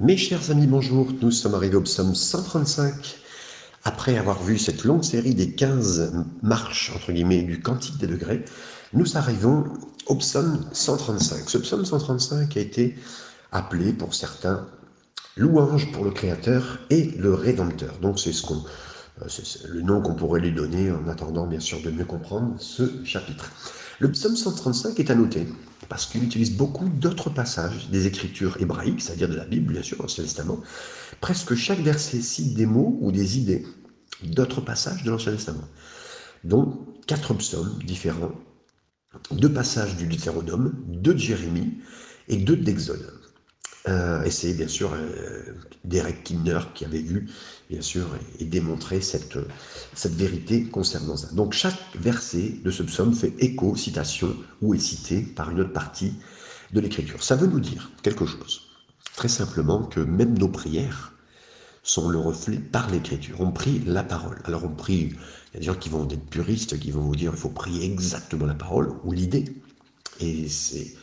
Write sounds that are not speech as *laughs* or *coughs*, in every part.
Mes chers amis, bonjour. Nous sommes arrivés au psaume 135. Après avoir vu cette longue série des 15 marches, entre guillemets, du Cantique des degrés, nous arrivons au psaume 135. Ce psaume 135 a été appelé pour certains louange pour le Créateur et le Rédempteur. Donc c'est ce qu'on, euh, c'est le nom qu'on pourrait lui donner en attendant bien sûr de mieux comprendre ce chapitre. Le psaume 135 est à noter parce qu'il utilise beaucoup d'autres passages des écritures hébraïques, c'est-à-dire de la Bible, bien sûr, l'Ancien Testament. Presque chaque verset cite des mots ou des idées d'autres passages de l'Ancien Testament, dont quatre psaumes différents, deux passages du Deutéronome, deux de Jérémie et deux d'Exode. Euh, et c'est bien sûr euh, Derek Kinner qui avait vu, bien sûr, et, démontré cette, cette vérité concernant ça. Donc chaque verset de ce psaume fait écho, citation, ou est cité par une autre partie de l'écriture. Ça veut nous dire quelque chose. Très simplement que même nos prières sont le reflet par l'écriture. On prie la parole. Alors on prie, il y a des gens qui vont être puristes, qui vont vous dire il faut prier exactement la parole ou l'idée. Et c'est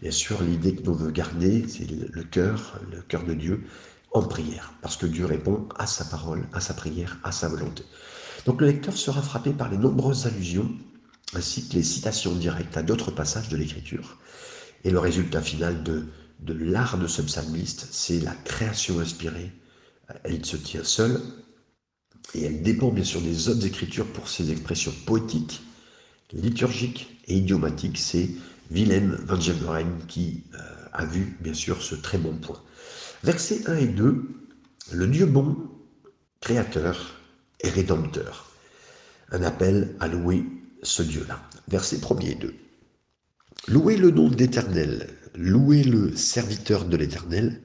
Bien sûr, l'idée que nous veut garder, c'est le cœur, le cœur de Dieu en prière, parce que Dieu répond à sa parole, à sa prière, à sa volonté. Donc le lecteur sera frappé par les nombreuses allusions, ainsi que les citations directes à d'autres passages de l'Écriture. Et le résultat final de, de l'art de ce psalmiste, c'est la création inspirée. Elle se tient seule, et elle dépend bien sûr des autres écritures pour ses expressions poétiques, liturgiques et idiomatiques. C'est Willem van Gemeren qui euh, a vu bien sûr ce très bon point. Versets 1 et 2, le Dieu bon, créateur et rédempteur. Un appel à louer ce Dieu-là. Versets 1 et 2. Louez le nom d'Éternel, louez le serviteur de l'Éternel,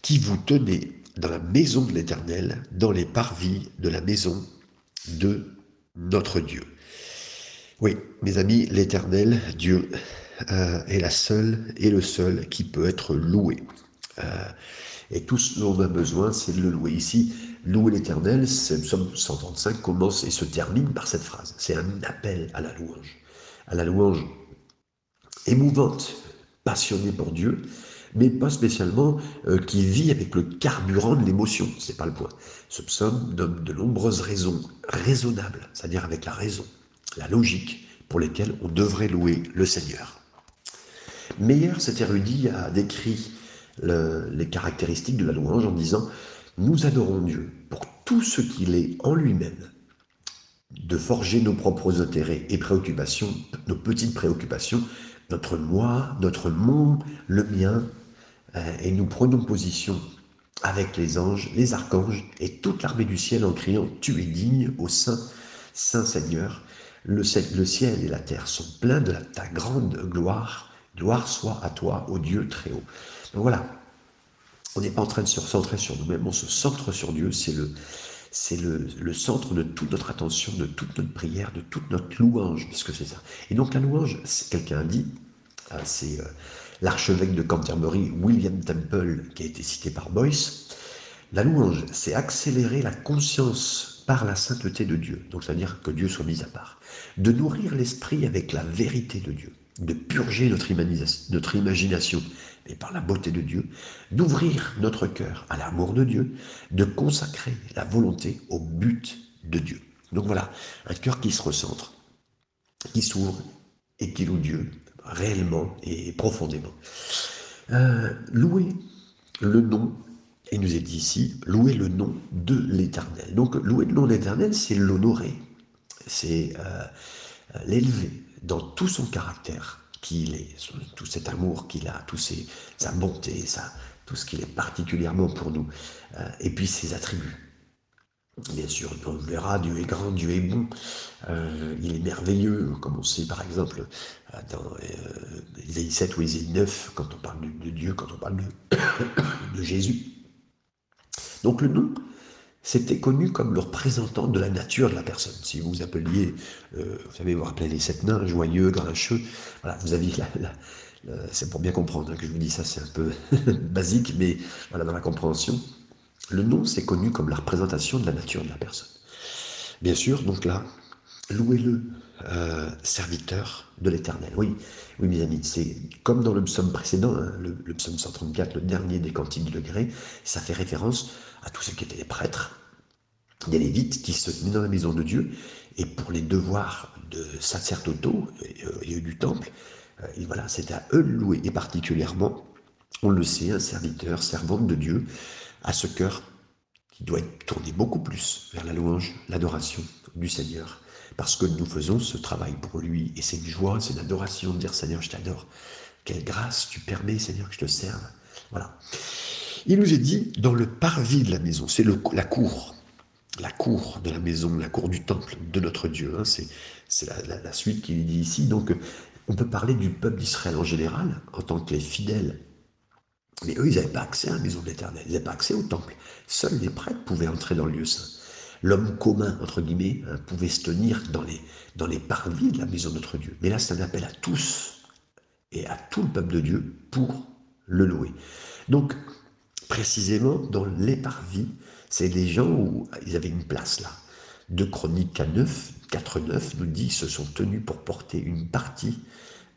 qui vous tenez dans la maison de l'Éternel, dans les parvis de la maison de notre Dieu. Oui, mes amis, l'Éternel, Dieu, euh, est la seule et le seul qui peut être loué. Euh, et tout ce dont on a besoin, c'est de le louer. Ici, louer l'Éternel, Psaume 135 commence et se termine par cette phrase. C'est un appel à la louange. À la louange émouvante, passionnée pour Dieu, mais pas spécialement euh, qui vit avec le carburant de l'émotion. C'est pas le point. Ce psaume donne de nombreuses raisons raisonnables, c'est-à-dire avec la raison la logique pour lesquelles on devrait louer le Seigneur. Meyer, cet érudit, a décrit les caractéristiques de la louange en disant Nous adorons Dieu pour tout ce qu'il est en lui-même, de forger nos propres intérêts et préoccupations, nos petites préoccupations, notre moi, notre mon, le mien, euh, et nous prenons position avec les anges, les archanges et toute l'armée du ciel en criant Tu es digne au Saint, Saint Seigneur, le, ciel et la terre sont pleins de ta grande gloire. Gloire soit à toi, ô Dieu très haut. Donc voilà, on n'est pas en train de se recentrer sur nous-mêmes, on se centre sur Dieu, c'est le, c'est le, centre de toute notre attention, de toute notre prière, de toute notre louange, puisque c'est ça. Et donc la louange, quelqu'un dit, ah, c'est euh, l'archevêque de Canterbury, William Temple, qui a été cité par Boyce, la louange, c'est accélérer la conscience par la sainteté de Dieu, donc c'est-à-dire que Dieu soit mis à part, de nourrir l'esprit avec la vérité de Dieu, de purger notre, imagination, mais par la beauté de Dieu, d'ouvrir notre cœur à l'amour de Dieu, de consacrer la volonté au but de Dieu. Donc voilà, un cœur qui se recentre, qui s'ouvre et qui loue Dieu réellement et profondément. Euh, louer le nom il nous est dit ici, louer le nom de l'Éternel. Donc louer le nom de l'Éternel, c'est l'honorer, c'est euh, l'élever dans tout son caractère qu'il est, tout cet amour qu'il a, tout sa bonté, tout ce qu'il est particulièrement pour nous, euh, et puis ses attributs. Bien sûr, on verra, Dieu est grand, Dieu est bon, euh, il est merveilleux, comme on sait par exemple dans Ésaïe 7 ou Ésaïe 9, quand on parle de, Dieu, quand on parle de *coughs* Jésus. Donc le nom, c'était connu comme le représentant de la nature de la personne. Si vous vous appeliez, euh, vous savez, vous rappelez les sept nains, joyeux, grincheux, voilà, vous aviez la, c'est pour bien comprendre hein, que je vous dis ça, c'est un peu *laughs* basique, mais voilà, dans la compréhension, le nom, c'est connu comme la représentation de la nature de la personne. Bien sûr, donc là, louez-le, euh, serviteur de l'Éternel. Oui, oui, mes amis, c'est comme dans le psaume précédent, hein, le, psaume 134, le dernier des cantiques de gré, ça fait référence à tous ceux qui étaient les prêtres, des Lévites qui se tenaient dans la maison de Dieu, et pour les devoirs de sacerdotaux et, euh, du temple, euh, et voilà, c'était à eux de louer, et particulièrement, on le sait, un serviteur, servante de Dieu, à ce cœur qui doit être tourné beaucoup plus vers la louange, l'adoration du Seigneur parce que nous faisons ce travail pour lui. Et c'est une joie, c'est une adoration de dire Seigneur, je t'adore. Quelle grâce tu permets, Seigneur, que je te serve. Voilà. Il nous est dit dans le parvis de la maison, c'est la cour, la cour de la maison, la cour du temple de notre Dieu. Hein. c'est la, suite qu'il dit ici. Donc, on peut parler du peuple d'Israël en général, en tant que les fidèles. Mais eux, ils n'avaient pas accès à la maison de l'Éternel, ils n'avaient pas accès au temple. Seuls les prêtres pouvaient entrer dans le lieu saint l'homme commun, entre guillemets, hein, pouvait se tenir dans les, dans les parvis de la maison de notre Dieu. Mais là, c'est un appel à tous et à tout le peuple de Dieu pour le louer. Donc, précisément, dans les parvis, c'est des gens où ils avaient une place là. De Chroniques 9, 4, 9 nous dit se sont tenus pour porter une partie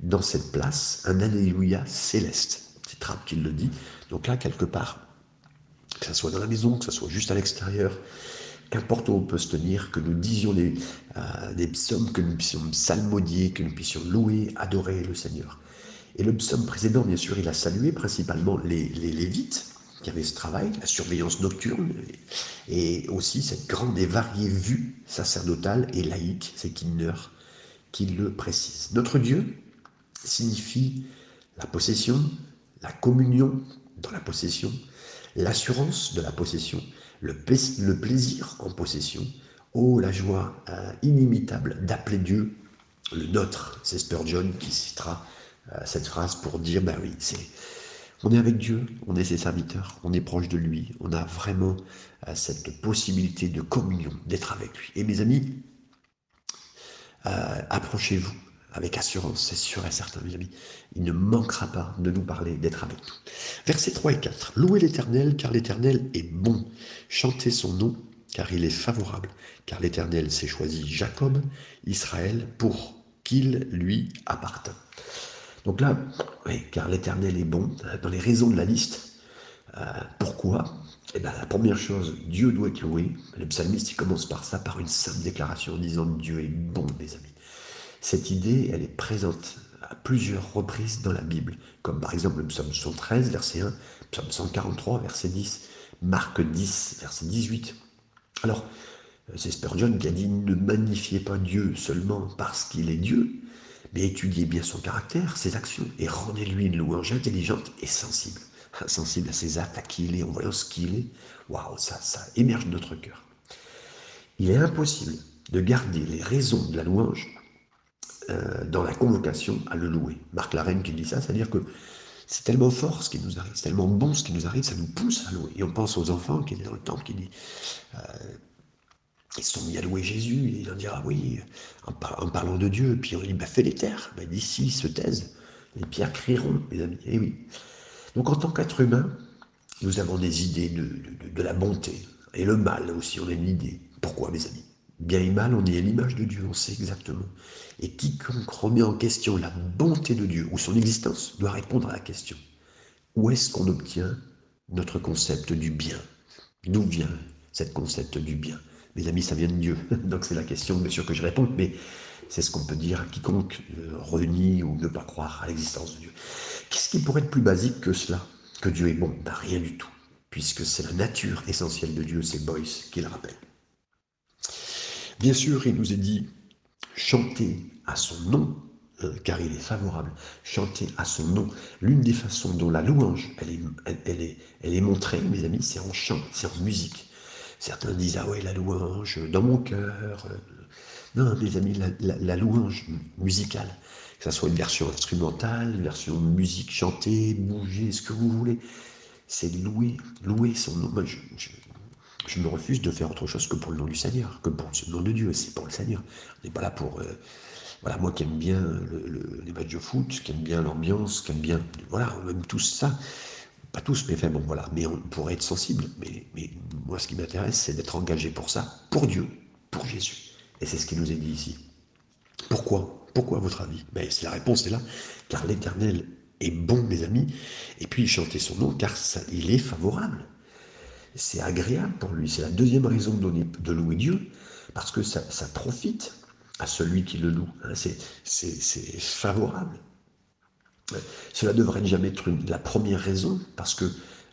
dans cette place, un Alléluia céleste. C'est Trapp qui le dit. Donc là, quelque part, que ce soit dans la maison, que ce soit juste à l'extérieur, qu'importe où on peut se tenir, que nous disions des, euh, psaumes, que nous puissions psalmodier, que nous puissions louer, adorer le Seigneur. Et le psaume précédent, bien sûr, il a salué principalement les, les Lévites qui avaient ce travail, la surveillance nocturne, et aussi cette grande et variée vue sacerdotale et laïque, c'est Kinner qui le précise. Notre Dieu signifie la possession, la communion dans la possession, l'assurance de la possession, le, plaisir en possession. Oh, la joie euh, inimitable d'appeler Dieu le nôtre. C'est Spurgeon qui citera euh, cette phrase pour dire, ben oui, c'est, on est avec Dieu, on est ses serviteurs, on est proche de lui, on a vraiment euh, cette possibilité de communion, d'être avec lui. Et mes amis, approchez-vous avec assurance, c'est sûr et certain, mes amis. Il ne manquera pas de nous parler, d'être avec nous. Versets 3 et 4. Louez l'Éternel, car l'Éternel est bon. Chantez son nom, car il est favorable. Car l'Éternel s'est choisi Jacob, Israël, pour qu'il lui appartint. Donc là, oui, car l'Éternel est bon, dans les raisons de la liste. Euh, pourquoi? Eh bien, la première chose, Dieu doit être loué. Le psalmiste, il commence par ça, par une simple déclaration en disant Dieu est bon, mes amis. Cette idée, elle est présente à plusieurs reprises dans la Bible, comme par exemple le psaume 113, verset 1, psaume 143, verset 10, Marc 10, verset 18. Alors, c'est Spurgeon qui a dit ne magnifiez pas Dieu seulement parce qu'il est Dieu, mais étudiez bien son caractère, ses actions, et rendez-lui une louange intelligente et sensible. *laughs* Sensible à ses actes, à qui il est, en voyant ce qu'il est. Waouh, ça, ça émerge de notre cœur. Il est impossible de garder les raisons de la louange euh, dans la convocation à le louer. Marc Larène qui dit ça, c'est-à-dire que c'est tellement fort ce qui nous arrive, c'est tellement bon ce qui nous arrive, ça nous pousse à louer. Et on pense aux enfants qui étaient dans le temple, qui dit, euh, ils se sont mis à louer Jésus, et il en dira oui, en, parlant de Dieu, puis on dit, bah, fais les terres, bah, d'ici ils se taisent, les pierres crieront, mes amis, et eh oui. Donc en tant qu'être humain, nous avons des idées de, de la bonté, et le mal aussi, on a une idée. Pourquoi, mes amis? Bien et mal, on est l'image de Dieu, on sait exactement. Et quiconque remet en question la bonté de Dieu ou son existence doit répondre à la question. Où est-ce qu'on obtient notre concept du bien? D'où vient cette concept du bien? Mes amis, ça vient de Dieu. *laughs* Donc c'est la question, bien sûr, que je réponds, mais c'est ce qu'on peut dire à quiconque euh, renie ou ne pas croire à l'existence de Dieu. Qu'est-ce qui pourrait être plus basique que cela? Que Dieu est bon? Ben, Rien du tout, puisque c'est la nature essentielle de Dieu, c'est Boyce qui le rappelle. Bien sûr, il nous est dit chanter à son nom, euh, car il est favorable. Chanter à son nom. L'une des façons dont la louange, elle est, elle, est, elle est montrée, mes amis, c'est en chant, c'est en musique. Certains disent, ah ouais, la louange, dans mon cœur. Euh, non, mes amis, la, louange musicale, que ce soit une version instrumentale, une version musique chantée, bouger, ce que vous voulez, c'est louer, louer son nom. Je me refuse de faire autre chose que pour le nom du Seigneur, que pour le nom de Dieu, c'est pour le Seigneur. On n'est pas là pour... Euh, voilà, moi qui aime bien les matchs de foot, qui aime bien l'ambiance, qui aime bien... Voilà, on aime tous ça. Pas tous, mais enfin bon, voilà. Mais on pourrait être sensible. Mais, mais moi, ce qui m'intéresse, c'est d'être engagé pour ça, pour Dieu, pour Jésus. Et c'est ce qui nous est dit ici. Pourquoi? Pourquoi à votre avis? Ben, La réponse est là, car l'Éternel est bon, mes amis, et puis chanter son nom, car il est favorable. C'est agréable pour lui. C'est la deuxième raison de, louer Dieu, parce que ça, profite à celui qui le loue. Hein. C'est favorable. Cela devrait jamais être la première raison, parce que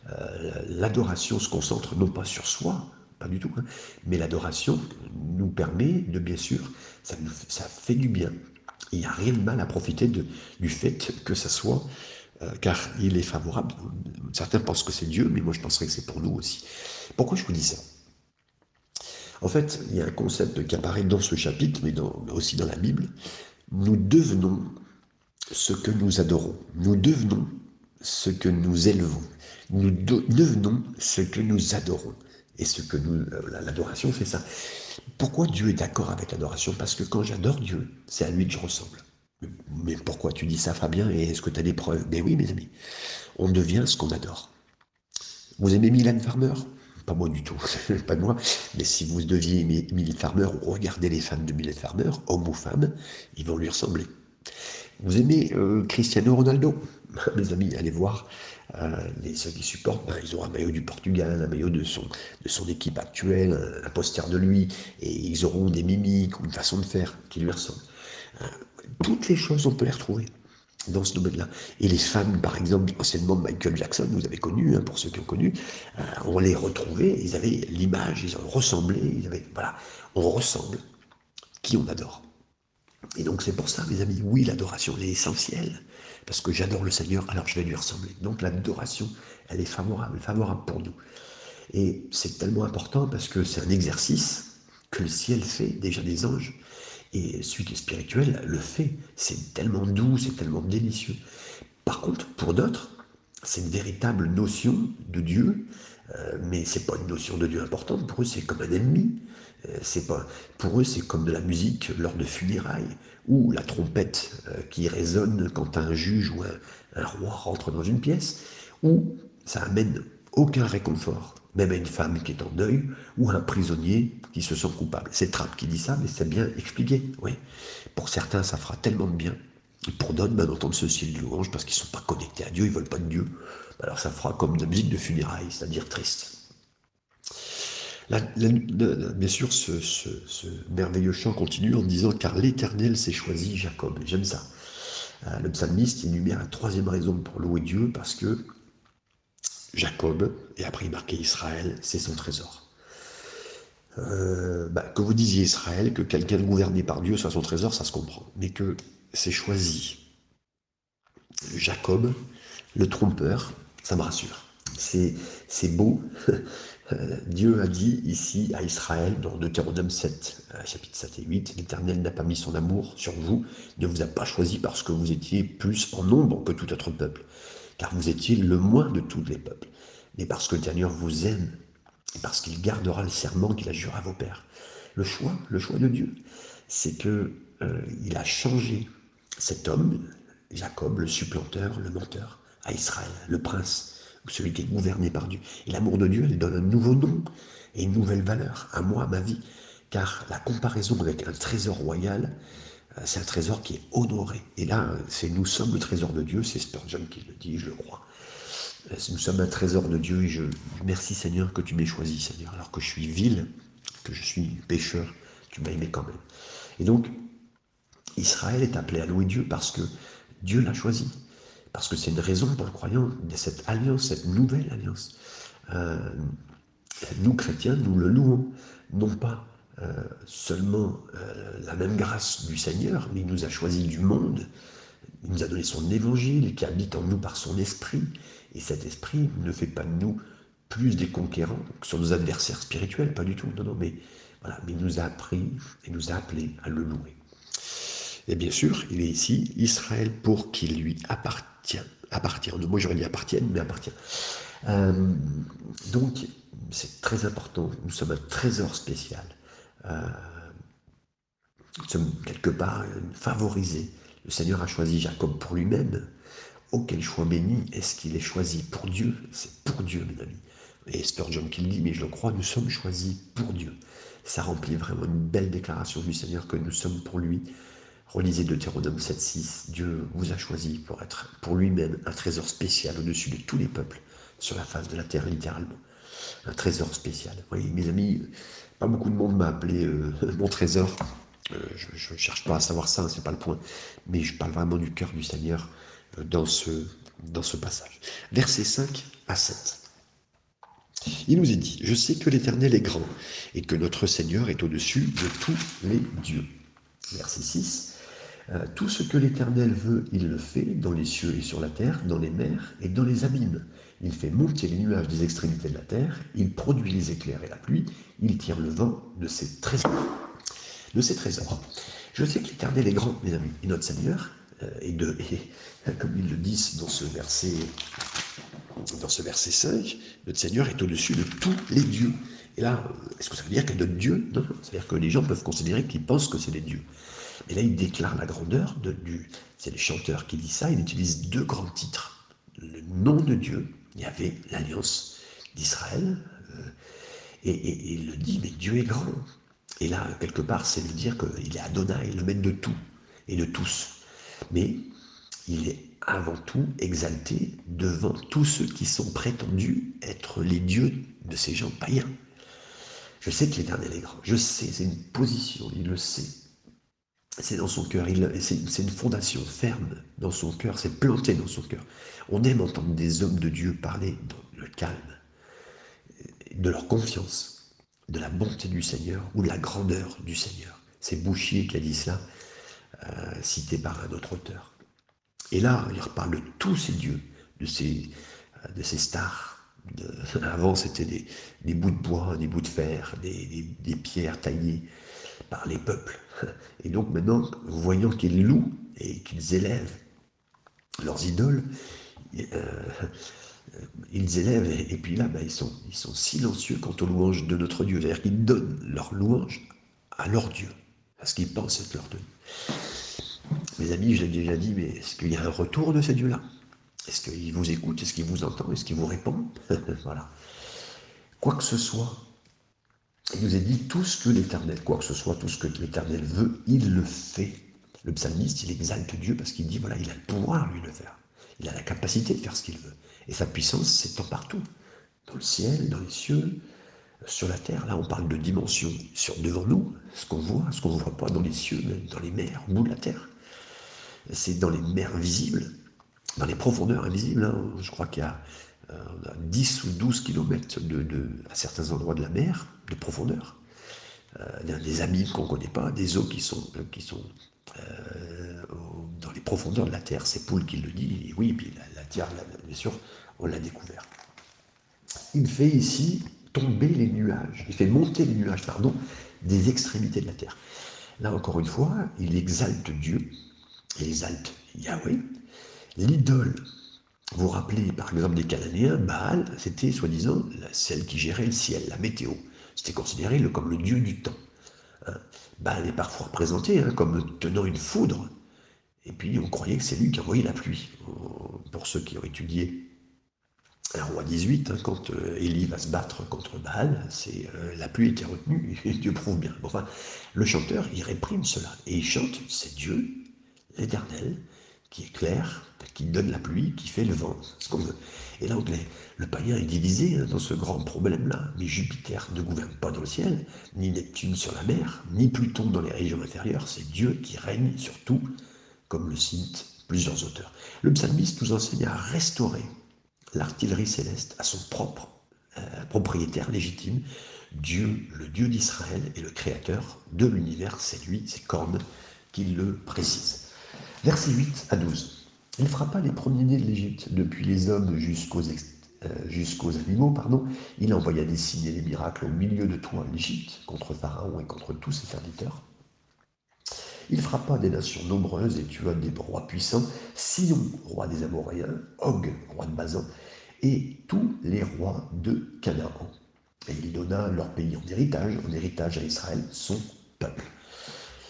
euh, l'adoration se concentre non pas sur soi, pas du tout, hein, mais l'adoration nous permet de, bien sûr, ça, ça fait du bien. Il n'y a rien de mal à profiter du fait que ça soit, euh, car il est favorable. Certains pensent que c'est Dieu, mais moi je penserais que c'est pour nous aussi. Pourquoi je vous dis ça? En fait, il y a un concept qui apparaît dans ce chapitre, mais, aussi dans la Bible. Nous devenons ce que nous adorons. Nous devenons ce que nous élevons. Nous devenons ce que nous adorons. Et ce que nous, euh, l'adoration fait ça. Pourquoi Dieu est d'accord avec l'adoration? Parce que quand j'adore Dieu, c'est à lui que je ressemble. Mais pourquoi tu dis ça, Fabien? Et est-ce que tu as des preuves? Ben oui, mes amis. On devient ce qu'on adore. Vous aimez Mylène Farmer? Pas moi du tout, *laughs* pas moi. Mais si vous deviez aimer Mylène Farmer regardez les fans de Mylène Farmer, hommes ou femmes, ils vont lui ressembler. Vous aimez euh, Cristiano Ronaldo? *laughs* Mes amis, allez voir. Euh, ceux qui supportent, ben, ils ont un maillot du Portugal, un maillot de son, équipe actuelle, un, poster de lui, et ils auront des mimiques ou une façon de faire qui lui ressemble. Euh, toutes les choses, on peut les retrouver dans ce domaine-là. Et les femmes, par exemple, anciennement Michael Jackson, vous avez connu, hein, pour ceux qui ont connu, on les retrouvait, ils avaient l'image, ils ressemblaient, ils avaient, voilà, on ressemble qui on adore. Et donc c'est pour ça, mes amis, oui, l'adoration, elle est essentielle, parce que j'adore le Seigneur, alors je vais lui ressembler. Donc l'adoration, elle est favorable, favorable pour nous. Et c'est tellement important parce que c'est un exercice que le ciel fait, déjà des anges, et celui qui est spirituel le fait. C'est tellement doux, c'est tellement délicieux. Par contre, pour d'autres, c'est une véritable notion de Dieu, euh, mais c'est pas une notion de Dieu importante. Pour eux, c'est comme un ennemi. Euh, c'est pas, pour eux, c'est comme de la musique lors de funérailles ou la trompette euh, qui résonne quand un juge ou un, roi rentre dans une pièce, ou ça amène aucun réconfort, même à une femme qui est en deuil ou à un prisonnier qui se sent coupable. C'est Trapp qui dit ça, mais c'est bien expliqué. Oui. Pour certains, ça fera tellement de bien. Et pour d'autres, ben, d'entendre ce ciel de louange parce qu'ils ne sont pas connectés à Dieu, ils ne veulent pas de Dieu. Alors ça fera comme de la musique de funérailles, c'est-à-dire triste bien sûr, ce, merveilleux chant continue en disant Car l'Éternel s'est choisi Jacob. J'aime ça. Euh, le psalmiste énumère la troisième raison pour louer Dieu parce que Jacob, et après il marquait Israël, c'est son trésor. Euh, bah, que vous disiez Israël, que quelqu'un gouverné par Dieu soit son trésor, ça se comprend. Mais que c'est choisi Jacob, le trompeur, ça me rassure. C'est beau *laughs* euh, Dieu a dit ici à Israël, dans Deutéronome 7, euh, chapitre 7 et 8, l'Éternel n'a pas mis son amour sur vous, ne vous a pas choisi parce que vous étiez plus en nombre que tout autre peuple, car vous étiez le moins de tous les peuples, mais parce que le vous aime, et parce qu'il gardera le serment qu'il a juré à vos pères. Le choix, le choix de Dieu, c'est que euh, il a changé cet homme, Jacob, le supplanteur, le menteur, à Israël, le prince, celui qui est gouverné par Dieu. Et l'amour de Dieu, elle donne un nouveau nom et une nouvelle valeur à moi, à ma vie. Car la comparaison avec un trésor royal, c'est un trésor qui est honoré. Et là, c'est nous sommes le trésor de Dieu, c'est Spurgeon qui le dit, je le crois. Nous sommes un trésor de Dieu et je merci Seigneur que tu m'aies choisi, Seigneur, alors que je suis vil, que je suis pécheur, tu m'as aimé quand même. Et donc, Israël est appelé à louer Dieu parce que Dieu l'a choisi. Parce que c'est une raison pour le croyant de cette alliance, cette nouvelle alliance. Euh, nous, chrétiens, nous le louons, non pas seulement euh, la même grâce du Seigneur, mais il nous a choisi du monde, il nous a donné son évangile qui habite en nous par son esprit, et cet esprit ne fait pas de nous plus des conquérants que sur nos adversaires spirituels, pas du tout, non, non, mais voilà, mais il nous a appris et nous a appelés à le louer. Et bien sûr, il est ici, Israël, pour qu'il lui appartienne appartient. De moi, j'aurais dit appartiennent, mais appartient. Euh, donc, c'est très important. Nous sommes un trésor spécial. Euh, nous sommes quelque part favorisés. Le Seigneur a choisi Jacob pour lui-même. Auquel choix béni est-ce qu'il est choisi pour Dieu? C'est pour Dieu, mes amis. et Spurgeon qui le dit, mais je le crois, nous sommes choisis pour Dieu. Ça remplit vraiment une belle déclaration du Seigneur que nous sommes pour lui. Relisez Deutéronome 7.6, Dieu vous a choisi pour être pour lui-même un trésor spécial au-dessus de tous les peuples sur la face de la terre, littéralement. Un trésor spécial. Vous voyez, mes amis, pas beaucoup de monde m'a appelé euh, *laughs* mon trésor. Euh, je ne cherche pas à savoir ça, c'est pas le point. Mais je parle vraiment du cœur du Seigneur euh, dans ce, dans ce passage. Versets 5 à 7. Il nous est dit, je sais que l'Éternel est grand et que notre Seigneur est au-dessus de tous les dieux. Verset 6. Euh, tout ce que l'Éternel veut, il le fait dans les cieux et sur la terre, dans les mers et dans les abîmes. Il fait monter les nuages des extrémités de la terre, il produit les éclairs et la pluie, il tire le vent de ses trésors. De ses trésors. Je sais que l'Éternel est grand, mes amis, et notre Seigneur, euh, et, de, comme ils le disent dans ce verset dans ce verset 5, notre Seigneur est au-dessus de tous les dieux. Et là, est-ce que ça veut dire qu'il y a d'autres dieux? Non, ça veut dire que les gens peuvent considérer qu'ils pensent que c'est des dieux. Mais là, il déclare la grandeur de, du. C'est les chanteurs qui disent ça. Il utilise deux grands titres. Le nom de Dieu, il y avait l'alliance d'Israël. Euh, et, il le dit, mais Dieu est grand. Et là, quelque part, c'est de dire qu'il est Adonai, le maître de tout et de tous. Mais il est avant tout exalté devant tous ceux qui sont prétendus être les dieux de ces gens païens. Je sais que l'Éternel est grand, je sais, c'est une position, il le sait. C'est dans son cœur, c'est une fondation ferme dans son cœur, c'est planté dans son cœur. On aime entendre des hommes de Dieu parler dans le calme, de leur confiance, de la bonté du Seigneur ou de la grandeur du Seigneur. C'est Bouchier qui a dit cela, euh, cité par un autre auteur. Et là, il reparle de tous ces dieux, de ces, de ces stars. *laughs* avant, c'était des, bouts de bois, des bouts de fer, des, pierres taillées par les peuples. *laughs* Et donc maintenant, voyant qu'ils louent et qu'ils élèvent leurs idoles, euh, *laughs* ils élèvent, et, puis là, ben, ils, sont, silencieux quant aux louanges de notre Dieu. C'est-à-dire qu'ils donnent leur louange à leur Dieu, à ce qu'ils pensent être leur Dieu. Mes amis, je l'ai déjà dit, mais est-ce qu'il y a un retour de ces dieux-là? Est-ce qu'il vous écoute Est-ce qu'il vous entend Est-ce qu'il vous répond *laughs* Voilà. Quoi que ce soit, il nous a dit tout ce que l'Éternel, quoi que ce soit, tout ce que l'Éternel veut, il le fait. Le psalmiste, il exalte Dieu parce qu'il dit, voilà, il a le pouvoir, lui, de le faire. Il a la capacité de faire ce qu'il veut. Et sa puissance s'étend partout. Dans le ciel, dans les cieux, sur la terre. Là, on parle de dimension sur devant nous, ce qu'on voit, ce qu'on ne voit pas dans les cieux, même dans les mers, au bout de la terre c'est dans les mers visibles, dans les profondeurs invisibles. Hein. Je crois qu'il y a 10 euh, ou 12 kilomètres de, à certains endroits de la mer, de profondeur. Euh, des abîmes qu'on ne connaît pas, des eaux qui sont, qui sont euh, dans les profondeurs de la terre. C'est Poul qui le dit, et oui, puis la, terre, bien sûr, on l'a découvert. Il fait ici tomber les nuages, il fait monter les nuages, pardon, des extrémités de la terre. Là, encore une fois, il exalte Dieu, exalte Yahweh. L'idole, vous vous rappelez par exemple des Cananéens, Baal, c'était soi-disant celle qui gérait le ciel, la météo. C'était considéré comme le dieu du temps. Hein. Baal est parfois représenté hein, comme tenant une foudre. Et puis on croyait que c'est lui qui envoyait la pluie. Pour ceux qui ont étudié un roi 18, hein, quand euh, Élie va se battre contre Baal, c'est euh, la pluie était retenue, *laughs* et Dieu prouve bien. Enfin, le chanteur, il réprime cela, et il chante, c'est Dieu l'Éternel, qui est clair, qui donne la pluie, qui fait le vent, ce qu'on veut. Et là, le païen est divisé hein, dans ce grand problème-là. Mais Jupiter ne gouverne pas dans le ciel, ni Neptune sur la mer, ni Pluton dans les régions inférieures. C'est Dieu qui règne sur tout, comme le citent plusieurs auteurs. Le psalmiste nous enseigne à restaurer l'artillerie céleste à son propre euh, propriétaire légitime. Dieu, le Dieu d'Israël et le créateur de l'univers, c'est lui, c'est Corne qui le précise. Versets 8 à 12. Il frappa les premiers-nés de l'Égypte, depuis les hommes jusqu'aux euh, animaux, pardon. Il envoya des signes et des miracles au milieu de toi, l'Égypte, contre Pharaon et contre tous ses serviteurs. Il frappa des nations nombreuses et tua des rois puissants, Sion, roi des Amoréens, Og, roi de Bazan, et tous les rois de Canaan. Et il donna leur pays en héritage, en héritage à Israël, son peuple.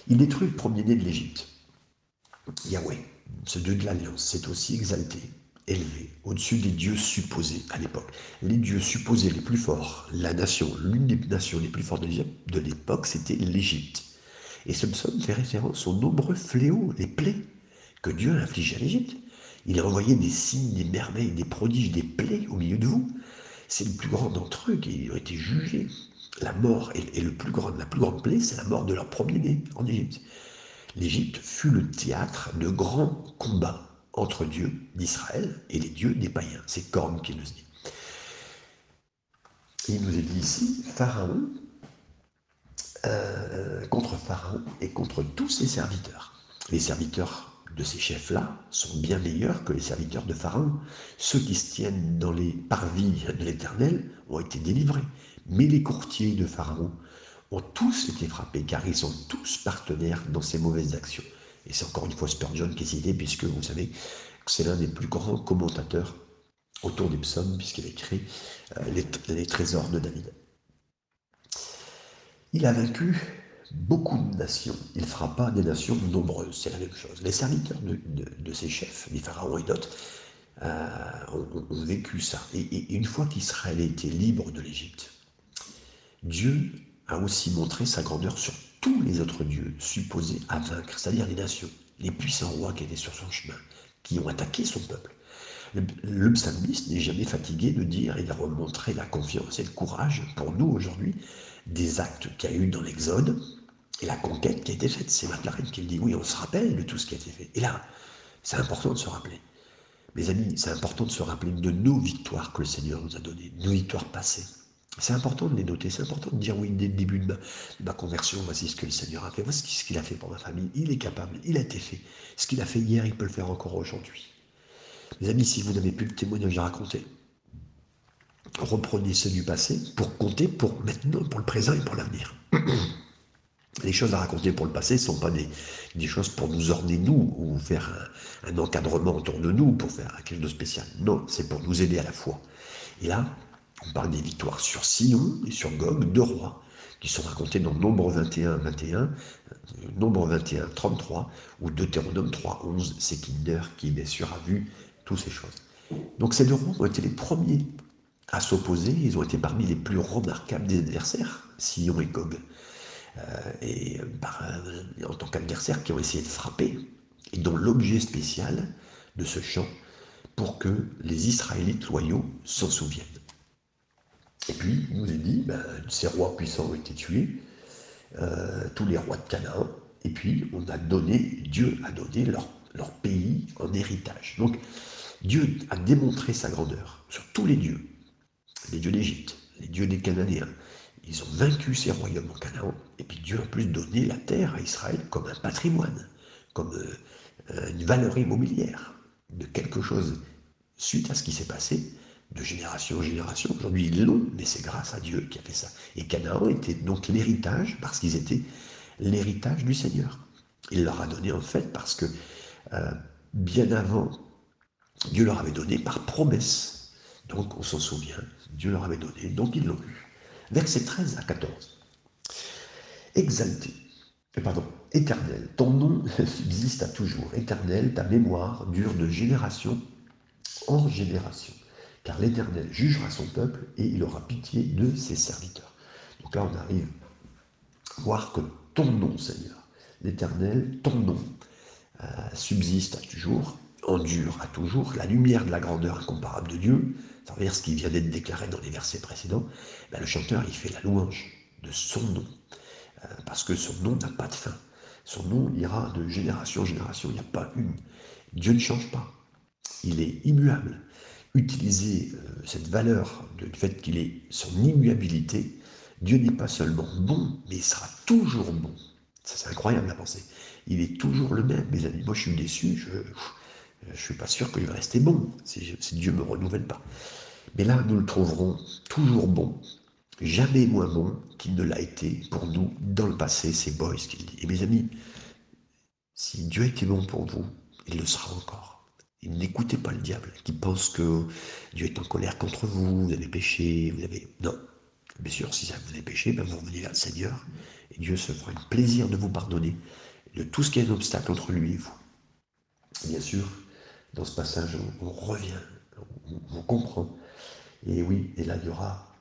Il détruit le premier-né de l'Égypte. Yahweh, ce Dieu de l'Alliance, s'est aussi exalté élevé au-dessus des dieux supposés à l'époque. Les dieux supposés les plus forts, la nation, l'une des nations les plus fortes de l'époque, c'était l'Égypte. Et ce psaume fait référence aux nombreux fléaux, les plaies que Dieu a infligées à l'Égypte. Il a envoyé des signes, des merveilles, des prodiges, des plaies au milieu de vous. C'est le plus grand d'entre eux qui ont été jugés. La mort et, le plus grand, la plus grande plaie, c'est la mort de leur premier-né en Égypte. L'Égypte fut le théâtre de grands combats entre Dieu d'Israël et les dieux des païens. C'est Corne qui nous dit. Il nous est dit ici, Pharaon, euh, contre Pharaon et contre tous ses serviteurs. Les serviteurs de ces chefs-là sont bien meilleurs que les serviteurs de Pharaon. Ceux qui se tiennent dans les parvis de l'Éternel ont été délivrés. Mais les courtiers de Pharaon ont tous été frappés, car ils sont tous partenaires dans ces mauvaises actions. Et c'est encore une fois Spurgeon qui est cité, puisque vous savez que c'est l'un des plus grands commentateurs autour des psaumes, puisqu'il a écrit euh, les, trésors de David. Il a vaincu beaucoup de nations. Il frappa des nations nombreuses. C'est la même chose. Les serviteurs de, ces chefs, les pharaons et d'autres, euh, ont, vécu ça. Et, et une fois qu'Israël était libre de l'Égypte, Dieu a aussi montré sa grandeur sur tous les autres dieux supposés à vaincre, c'est-à-dire les nations, les puissants rois qui étaient sur son chemin, qui ont attaqué son peuple. Le, psalmiste n'est jamais fatigué de dire et de remontrer la confiance et le courage pour nous aujourd'hui des actes qu'il y a eu dans l'Exode et la conquête qui a été faite. C'est McLaren qui le dit. Oui, on se rappelle de tout ce qui a été fait. Et là, c'est important de se rappeler. Mes amis, c'est important de se rappeler de nos victoires que le Seigneur nous a données, nos victoires passées. C'est important de les noter, c'est important de dire oui, dès le début de ma, conversion, voici ce que le Seigneur a fait, voici ce qu'il a fait pour ma famille, il est capable, il a été fait. Ce qu'il a fait hier, il peut le faire encore aujourd'hui. Mes amis, si vous n'avez plus de témoignage à raconter, reprenez ceux du passé pour compter pour maintenant, pour le présent et pour l'avenir. *clears throat* Les choses à raconter pour le passé ne sont pas des, choses pour nous orner nous ou faire un, un, encadrement autour de nous pour faire quelque chose de spécial. Non, c'est pour nous aider à la foi. Et là, on parle des victoires sur Sion et sur Gog, deux rois, qui sont racontés dans Nombre 21, 21, euh, Nombre 21, 33, ou Deutéronome 3, 11. C'est Kinder qui, bien sûr, a vu toutes ces choses. Donc ces deux rois ont été les premiers à s'opposer, ils ont été parmi les plus remarquables des adversaires, Sion et Gog. Euh, et bah, en tant qu'adversaires qui ont essayé de frapper, et dont l'objet spécial de ce chant, pour que les Israélites loyaux s'en souviennent. Et puis, il nous est dit, ben, ces rois puissants ont été tués, euh, tous les rois de Canaan, et puis on a donné, Dieu a donné leur, leur pays en héritage. Donc, Dieu a démontré sa grandeur sur tous les dieux, les dieux d'Égypte, les dieux des Cananéens. Ils ont vaincu ces royaumes en Canaan, et puis Dieu a plus donné la terre à Israël comme un patrimoine, comme euh, une valeur immobilière de quelque chose suite à ce qui s'est passé de génération en génération. Aujourd'hui, ils l'ont, mais c'est grâce à Dieu qui a fait ça. Et Canaan était donc l'héritage, parce qu'ils étaient l'héritage du Seigneur. Il leur a donné en fait parce que euh, bien avant, Dieu leur avait donné par promesse. Donc on s'en souvient, Dieu leur avait donné, donc ils l'ont eu. Verset 13 à 14. Exalté, euh, pardon, éternel, ton nom *laughs* subsiste à toujours. Éternel, ta mémoire dure de génération en génération car l'Éternel jugera son peuple et il aura pitié de ses serviteurs. Donc là, on arrive à voir que ton nom, Seigneur, l'Éternel, ton nom, euh, subsiste à toujours, endure à toujours, la lumière de la grandeur incomparable de Dieu, à travers ce qui vient d'être déclaré dans les versets précédents, ben, le chanteur, il fait la louange de son nom, euh, parce que son nom n'a pas de fin. Son nom ira de génération en génération, il n'y a pas une. Dieu ne change pas. Il est immuable utiliser euh, cette valeur du fait qu'il est son immuabilité, Dieu n'est pas seulement bon, mais il sera toujours bon. Ça, c'est incroyable à penser. Il est toujours le même, mes amis. Moi, je suis déçu, je ne suis pas sûr qu'il va rester bon si, Dieu ne me renouvelle pas. Mais là, nous le trouverons toujours bon, jamais moins bon qu'il ne l'a été pour nous dans le passé, c'est Boyce qui le dit. Et mes amis, si Dieu était bon pour vous, il le sera encore. N'écoutez pas le diable qui pense que Dieu est en colère contre vous, vous avez péché, vous avez... Non. Bien sûr, si vous avez péché, ben vous revenez vers le Seigneur et Dieu se fera un plaisir de vous pardonner de tout ce qui est un obstacle entre lui et vous. Bien sûr, Dans ce passage, on, revient, on, comprend. Et oui, et là, il y aura,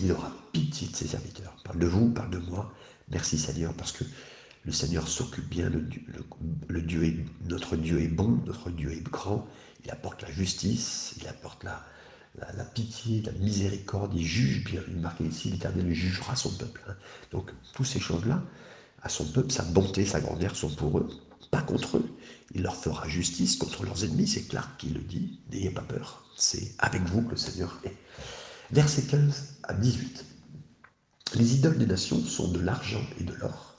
il aura pitié de ses serviteurs. parle de vous, parle de moi. Merci Seigneur, parce que le Seigneur s'occupe bien, le, Dieu notre Dieu est bon, notre Dieu est grand, il apporte la justice, il apporte la, la, pitié, la miséricorde, il juge bien. Il marque ici, l'Éternel jugera son peuple. Hein. Donc, toutes ces choses-là, à son peuple, sa bonté, sa grandeur sont pour eux, pas contre eux. Il leur fera justice contre leurs ennemis, c'est Clark qui le dit. N'ayez pas peur, c'est avec vous que le Seigneur est. Verset 15 à 18. Les idoles des nations sont de l'argent et de l'or.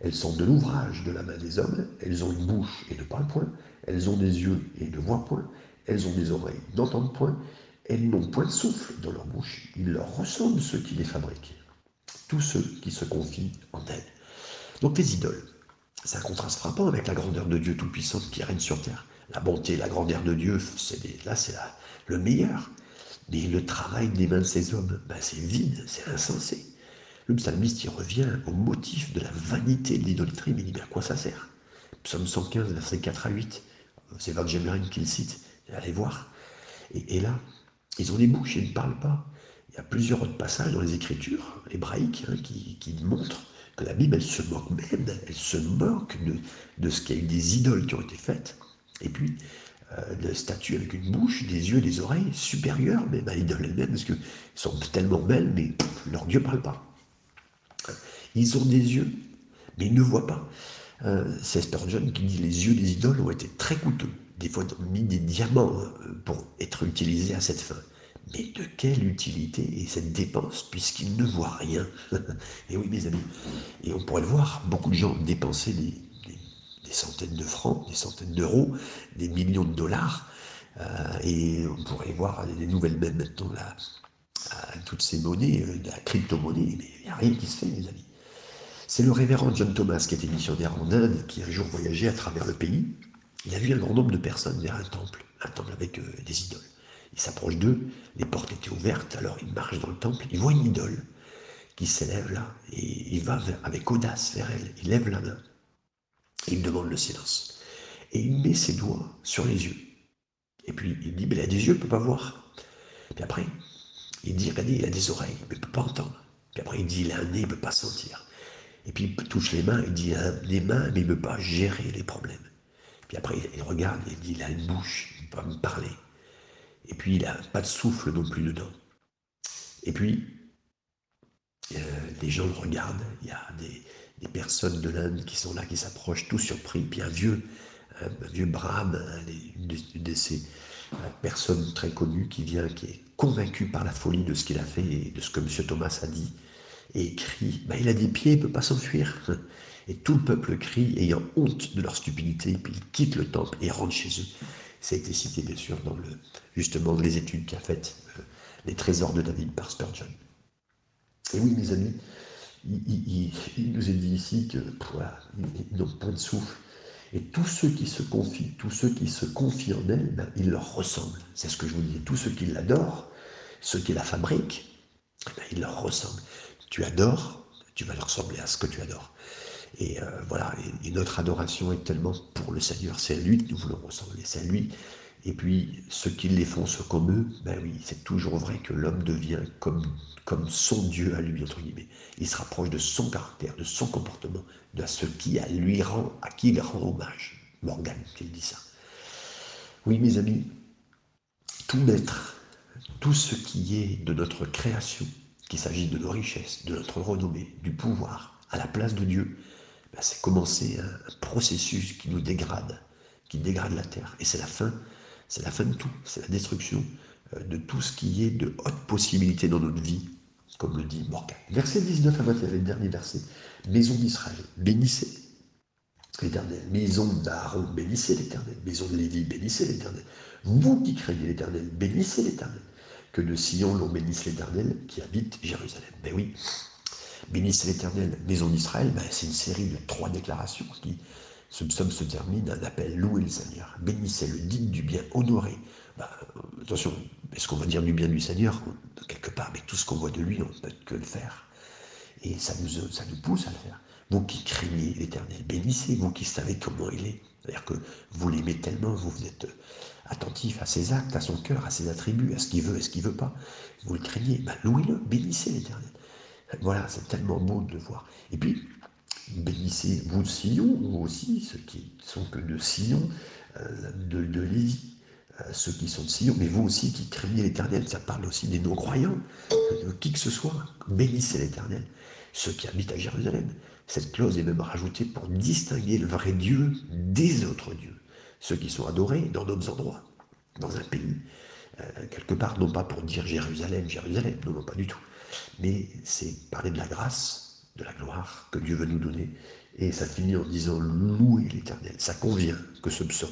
Elles sont de l'ouvrage de la main des hommes. Elles ont une bouche et ne parlent point. Elles ont des yeux et ne voient point. Elles ont des oreilles, n'entendent point. Elles n'ont point de souffle dans leur bouche. Il leur ressemble ceux qui les fabriquent. Tous ceux qui se confient en elles. Donc les idoles, c'est un contraste frappant avec la grandeur de Dieu Tout-Puissant qui règne sur terre. La bonté, la grandeur de Dieu, c'est là c'est le meilleur. Mais le travail des mains de ces hommes, ben, c'est vide, c'est insensé. Le psalmiste y revient au motif de la vanité de l'idolâtrie, mais il dit à quoi ça sert? Psaume 115, versets 4 à 8, c'est Van qui le cite, allez voir. Et, là, ils ont des bouches, ils ne parlent pas. Il y a plusieurs autres passages dans les Écritures hébraïques hein, qui, qui montrent la Bible, elle se moque même, elle se moque de, de ce qu'il y a eu des idoles qui ont été faites, et puis euh, des statues avec une bouche, des yeux, des oreilles supérieures même à l'idole elle-même, parce qu'elles sont tellement belles, mais leur Dieu ne parle pas. Ils ont des yeux, mais ils ne voient pas. Euh, c'est Spurgeon qui dit les yeux des idoles ont été très coûteux. Des fois, on a mis des diamants euh, pour être utilisés à cette fin. Mais de quelle utilité est cette dépense puisqu'ils ne voient rien *laughs* Et oui, mes amis, et on pourrait le voir, beaucoup de gens dépensaient des, centaines de francs, des centaines d'euros, des millions de dollars, euh, et on pourrait voir des nouvelles même maintenant là, toutes ces monnaies, euh, la crypto-monnaie, mais il n'y a rien qui se fait, mes amis. C'est le révérend John Thomas, qui était missionnaire en Inde, qui un jour voyageait à travers le pays. Il a vu un grand nombre de personnes vers un temple, un temple avec euh, des idoles. Il s'approche d'eux, les portes étaient ouvertes, alors il marche dans le temple, il voit une idole qui s'élève là, et il va avec audace vers elle, il lève la main, il demande le silence. Et il met ses doigts sur les yeux. Et puis il dit, mais il a des yeux, ne peut pas voir. Puis après, il dit, regardez, il a des oreilles, mais il ne peut pas entendre. Puis après, il dit, il a un nez, il ne peut pas sentir. Et puis il touche les mains, il dit, il a des mains, mais il ne peut pas gérer les problèmes. Puis après, il regarde, il dit, il a une bouche, il ne peut pas me parler. Et puis, il n'a pas de souffle non plus dedans. Et puis, euh, les gens le regardent. Il y a des, personnes de l'Inde qui sont là, qui s'approchent, tout surpris. Puis un vieux, un, vieux Brahme, une de, ces euh, personnes très connues qui vient, qui est convaincu par la folie de ce qu'il a fait et de ce que M. Thomas a dit, et crie bah, Il a des pieds, il ne peut pas s'enfuir. Et tout le peuple crie, ayant honte de leur stupidité, puis ils quittent le temple et rentrent chez eux. Ça a été cité bien sûr dans le, justement les études qu'a faites euh, les trésors de David par Spurgeon. Et oui, mes amis, il, nous est dit ici que ils n'ont pas de souffle. Et tous ceux qui se confient, tous ceux qui se confient en elle, ben, ils leur ressemblent. C'est ce que je vous dis. Tous ceux qui l'adorent, ceux qui la fabriquent, ben, ils leur ressemblent. Tu adores, tu vas leur ressembler à ce que tu adores. Et euh, voilà, et, notre adoration est tellement pour le Seigneur, c'est à lui que nous voulons ressembler, c'est à lui. Et puis, ceux qui les font ce comme eux, ben oui, c'est toujours vrai que l'homme devient comme, comme son Dieu à lui, entre guillemets. Il se rapproche de son caractère, de son comportement, de ce qui à lui rend, à qui il rend hommage. Morgan qui dit ça. Oui, mes amis, tout mettre, tout ce qui est de notre création, qu'il s'agit de nos richesses, de notre renommée, du pouvoir, à la place de Dieu, ben, c'est commencer un, processus qui nous dégrade, qui dégrade la terre. Et c'est la fin, c'est la fin de tout, c'est la destruction euh, de tout ce qui est de haute possibilité dans notre vie, comme le dit Morgan. Verset 19 à 21, le dernier verset. Maison d'Israël, bénissez l'Éternel. Maison d'Aaron, bénissez l'Éternel. Maison de Lévi, bénissez l'Éternel. Vous qui craignez l'Éternel, bénissez l'Éternel. Que de Sion l'on bénisse l'Éternel qui habite Jérusalem. Mais oui, Bénissez l'Éternel, maison d'Israël, ben, c'est une série de trois déclarations qui, ce psaume se termine d'un appel louer le Seigneur. Bénissez-le, dites du bien, honorez. Ben, attention, est-ce qu'on va dire du bien du Seigneur? Quelque part, mais tout ce qu'on voit de lui, on ne peut que le faire. Et ça nous, ça nous pousse à le faire. Vous qui craignez l'Éternel, bénissez, vous qui savez comment il est. C'est-à-dire que vous l'aimez tellement, vous, vous êtes attentif à ses actes, à son cœur, à ses attributs, à ce qu'il veut et ce qu'il ne veut pas. Vous le craignez, ben, louez-le, bénissez l'Éternel. Voilà, c'est tellement beau de le voir. Et puis, bénissez vous de Sion, vous aussi, ceux qui sont que de Sion, euh, de, de euh, ceux qui sont de Sion, mais vous aussi qui craignez l'Éternel, ça parle aussi des non-croyants, de qui que ce soit, bénissez l'Éternel, ceux qui habitent à Jérusalem. Cette clause est même rajoutée pour distinguer le vrai Dieu des autres dieux, ceux qui sont adorés dans d'autres endroits, dans un pays, euh, quelque part, non pas pour dire Jérusalem, Jérusalem, non, non, pas du tout, mais c'est parler de la grâce, de la gloire que Dieu veut nous donner, et ça finit en disant louer l'Éternel. Ça convient que ce psaume,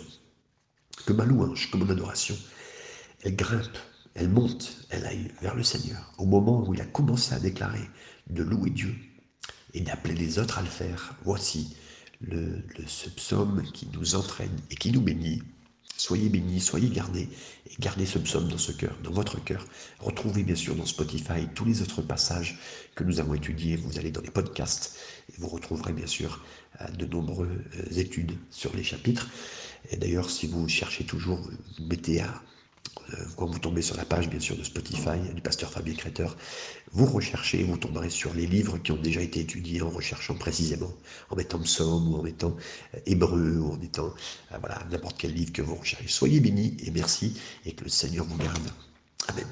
que ma louange, que mon adoration, elle grimpe, elle monte, elle aille vers le Seigneur. Au moment où il a commencé à déclarer de louer Dieu et d'appeler les autres à le faire, voici le, ce psaume qui nous entraîne et qui nous bénit Soyez bénis, soyez gardés et gardez ce psaume dans ce cœur, dans votre cœur. Retrouvez bien sûr dans Spotify tous les autres passages que nous avons étudiés. Vous allez dans les podcasts et vous retrouverez bien sûr euh, de nombreuses études sur les chapitres. Et d'ailleurs, si vous cherchez toujours, vous mettez à quand vous tombez sur la page, bien sûr, de Spotify du pasteur Fabien Créteur, vous recherchez, vous tomberez sur les livres qui ont déjà été étudiés en recherchant précisément, en mettant psaume ou en mettant euh, hébreu ou en mettant, euh, voilà, n'importe quel livre que vous recherchez. Soyez bénis et merci et que le Seigneur vous garde. Amen.